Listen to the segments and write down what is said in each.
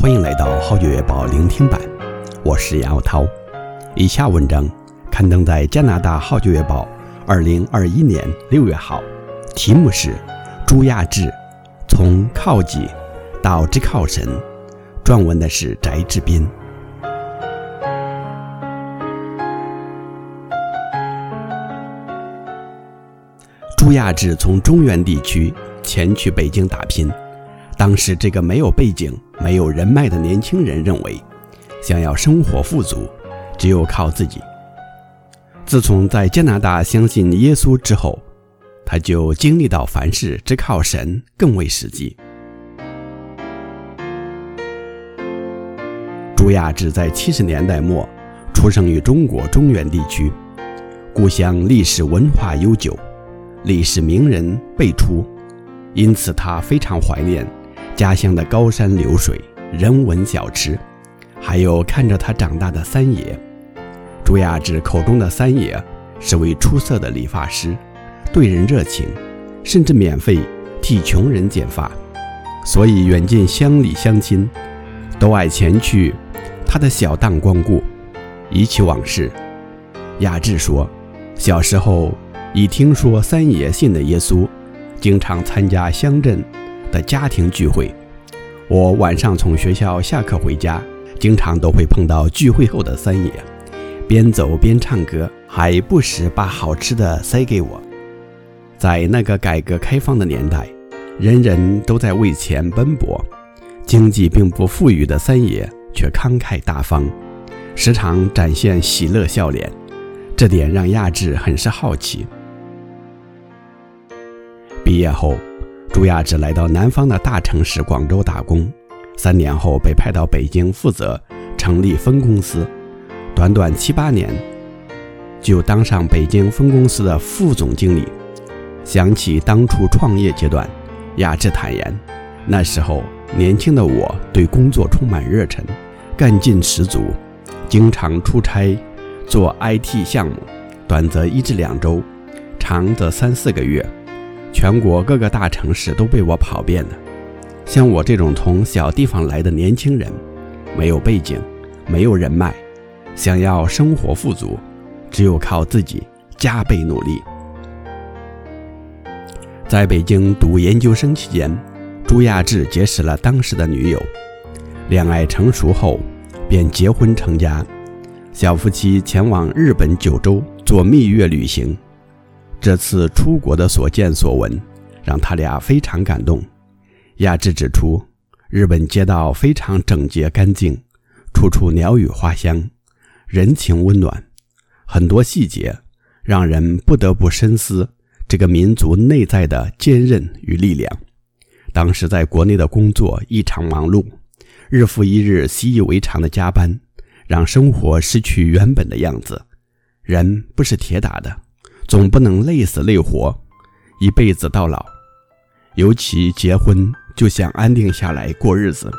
欢迎来到《号角月报》聆听版，我是杨涛。以下文章刊登在加拿大《号角月报》二零二一年六月号，题目是《朱亚志从靠己到只靠神》，撰文的是翟志斌。朱亚志从中原地区前去北京打拼。当时，这个没有背景、没有人脉的年轻人认为，想要生活富足，只有靠自己。自从在加拿大相信耶稣之后，他就经历到凡事只靠神更为实际。朱亚志在七十年代末出生于中国中原地区，故乡历史文化悠久，历史名人辈出，因此他非常怀念。家乡的高山流水、人文小吃，还有看着他长大的三爷。朱亚志口中的三爷是位出色的理发师，对人热情，甚至免费替穷人剪发，所以远近乡里乡亲都爱前去他的小档光顾。忆起往事，亚志说，小时候已听说三爷信的耶稣，经常参加乡镇的家庭聚会，我晚上从学校下课回家，经常都会碰到聚会后的三爷，边走边唱歌，还不时把好吃的塞给我。在那个改革开放的年代，人人都在为钱奔波，经济并不富裕的三爷却慷慨大方，时常展现喜乐笑脸，这点让亚志很是好奇。毕业后。朱亚志来到南方的大城市广州打工，三年后被派到北京负责成立分公司，短短七八年就当上北京分公司的副总经理。想起当初创业阶段，亚志坦言，那时候年轻的我对工作充满热忱，干劲十足，经常出差做 IT 项目，短则一至两周，长则三四个月。全国各个大城市都被我跑遍了。像我这种从小地方来的年轻人，没有背景，没有人脉，想要生活富足，只有靠自己加倍努力。在北京读研究生期间，朱亚志结识了当时的女友，恋爱成熟后便结婚成家。小夫妻前往日本九州做蜜月旅行。这次出国的所见所闻，让他俩非常感动。亚志指出，日本街道非常整洁干净，处处鸟语花香，人情温暖，很多细节让人不得不深思这个民族内在的坚韧与力量。当时在国内的工作异常忙碌，日复一日习以为常的加班，让生活失去原本的样子。人不是铁打的。总不能累死累活，一辈子到老。尤其结婚就想安定下来过日子。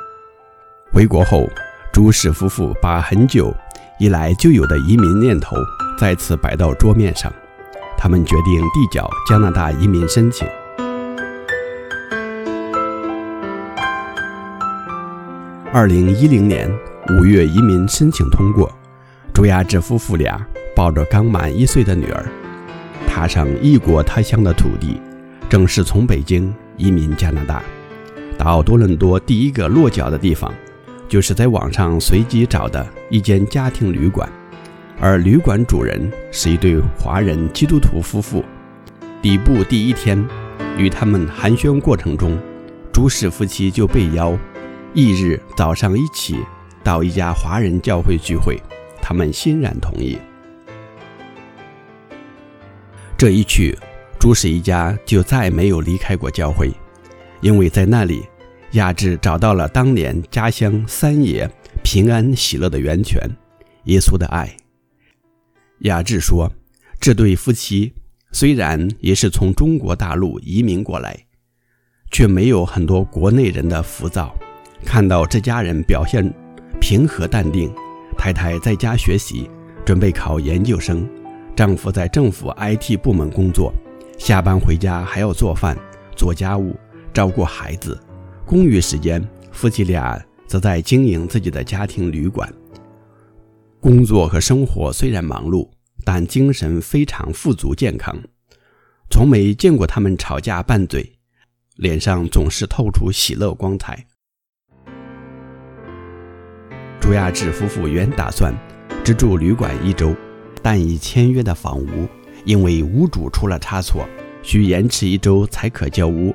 回国后，朱氏夫妇把很久以来就有的移民念头再次摆到桌面上，他们决定递交加拿大移民申请。二零一零年五月，移民申请通过，朱亚志夫妇俩抱着刚满一岁的女儿。踏上异国他乡的土地，正式从北京移民加拿大。到多伦多第一个落脚的地方，就是在网上随机找的一间家庭旅馆，而旅馆主人是一对华人基督徒夫妇。抵埗第一天，与他们寒暄过程中，朱氏夫妻就被邀，翌日早上一起到一家华人教会聚会，他们欣然同意。这一去，朱氏一家就再没有离开过教会，因为在那里，亚志找到了当年家乡三爷平安喜乐的源泉——耶稣的爱。亚志说：“这对夫妻虽然也是从中国大陆移民过来，却没有很多国内人的浮躁。看到这家人表现平和淡定，太太在家学习，准备考研究生。”丈夫在政府 IT 部门工作，下班回家还要做饭、做家务、照顾孩子。空余时间，夫妻俩则在经营自己的家庭旅馆。工作和生活虽然忙碌，但精神非常富足健康，从没见过他们吵架拌嘴，脸上总是透出喜乐光彩。朱亚志夫妇原打算只住旅馆一周，但已签约的房屋因为屋主出了差错，需延迟一周才可交屋。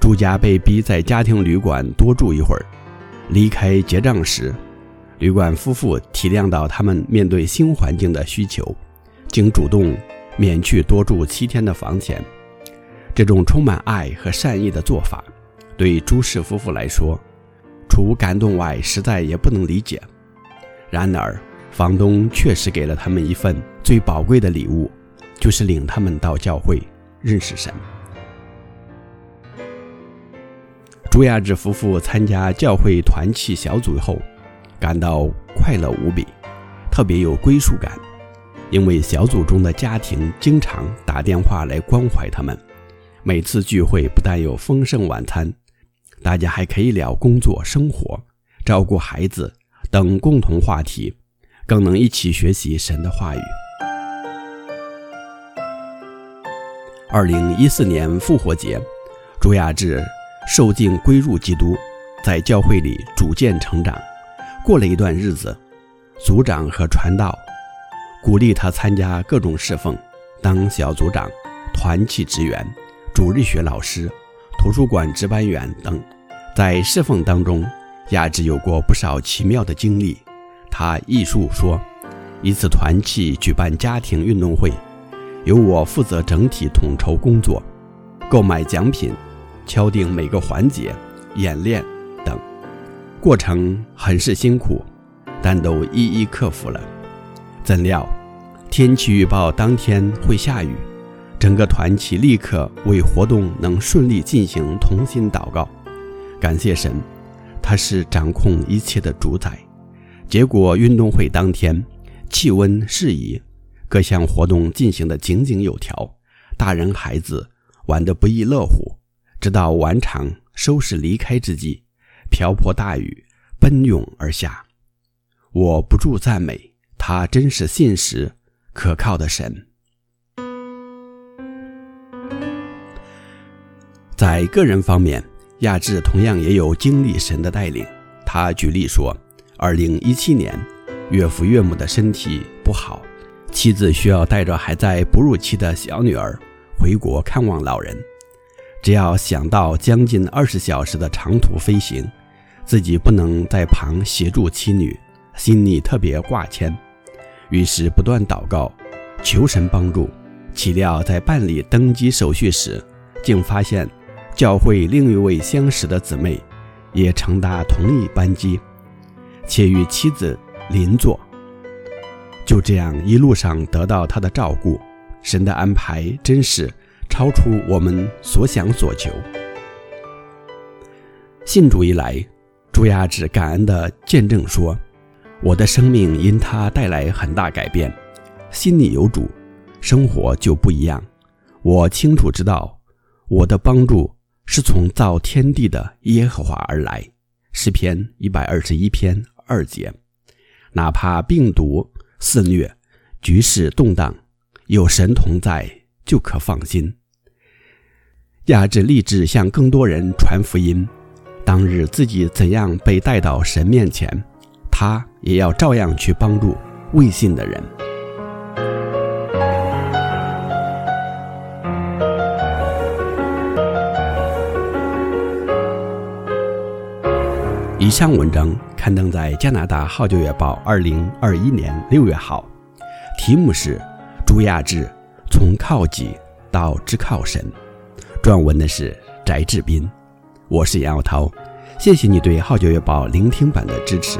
朱家被逼在家庭旅馆多住一会儿。离开结账时，旅馆夫妇体谅到他们面对新环境的需求，竟主动免去多住七天的房钱。这种充满爱和善意的做法，对朱氏夫妇来说，除感动外，实在也不能理解。然而，房东确实给了他们一份最宝贵的礼物，就是领他们到教会认识神。朱亚志夫妇参加教会团契小组后，感到快乐无比，特别有归属感，因为小组中的家庭经常打电话来关怀他们。每次聚会不但有丰盛晚餐。大家还可以聊工作、生活、照顾孩子等共同话题，更能一起学习神的话语。二零一四年复活节，朱亚志受浸归入基督，在教会里逐渐成长。过了一段日子，组长和传道鼓励他参加各种侍奉，当小组长、团契职员、主日学老师。图书馆值班员等，在侍奉当中，亚志有过不少奇妙的经历。他忆述说，一次团契举办家庭运动会，由我负责整体统筹工作，购买奖品，敲定每个环节、演练等，过程很是辛苦，但都一一克服了。怎料，天气预报当天会下雨。整个团体立刻为活动能顺利进行同心祷告，感谢神，他是掌控一切的主宰。结果运动会当天气温适宜，各项活动进行得井井有条，大人孩子玩得不亦乐乎。直到晚场收拾离开之际，瓢泼大雨奔涌而下。我不住赞美他，真是信实可靠的神。在个人方面，亚志同样也有经历神的带领。他举例说，2017年，岳父岳母的身体不好，妻子需要带着还在哺乳期的小女儿回国看望老人。只要想到将近二十小时的长途飞行，自己不能在旁协助妻女，心里特别挂牵。于是不断祷告，求神帮助。岂料在办理登机手续时，竟发现。教会另一位相识的姊妹，也乘搭同一班机，且与妻子邻座。就这样一路上得到他的照顾，神的安排真是超出我们所想所求。信主以来，朱亚志感恩地见证说：“我的生命因他带来很大改变，心里有主，生活就不一样。我清楚知道，我的帮助。”是从造天地的耶和华而来，诗篇一百二十一篇二节。哪怕病毒肆虐，局势动荡，有神同在就可放心。亚志立志向更多人传福音，当日自己怎样被带到神面前，他也要照样去帮助未信的人。以上文章刊登在加拿大《号角月报》二零二一年六月号，题目是《朱亚志从靠己到知靠神》，撰文的是翟志斌。我是杨耀涛，谢谢你对《号角月报》聆听版的支持。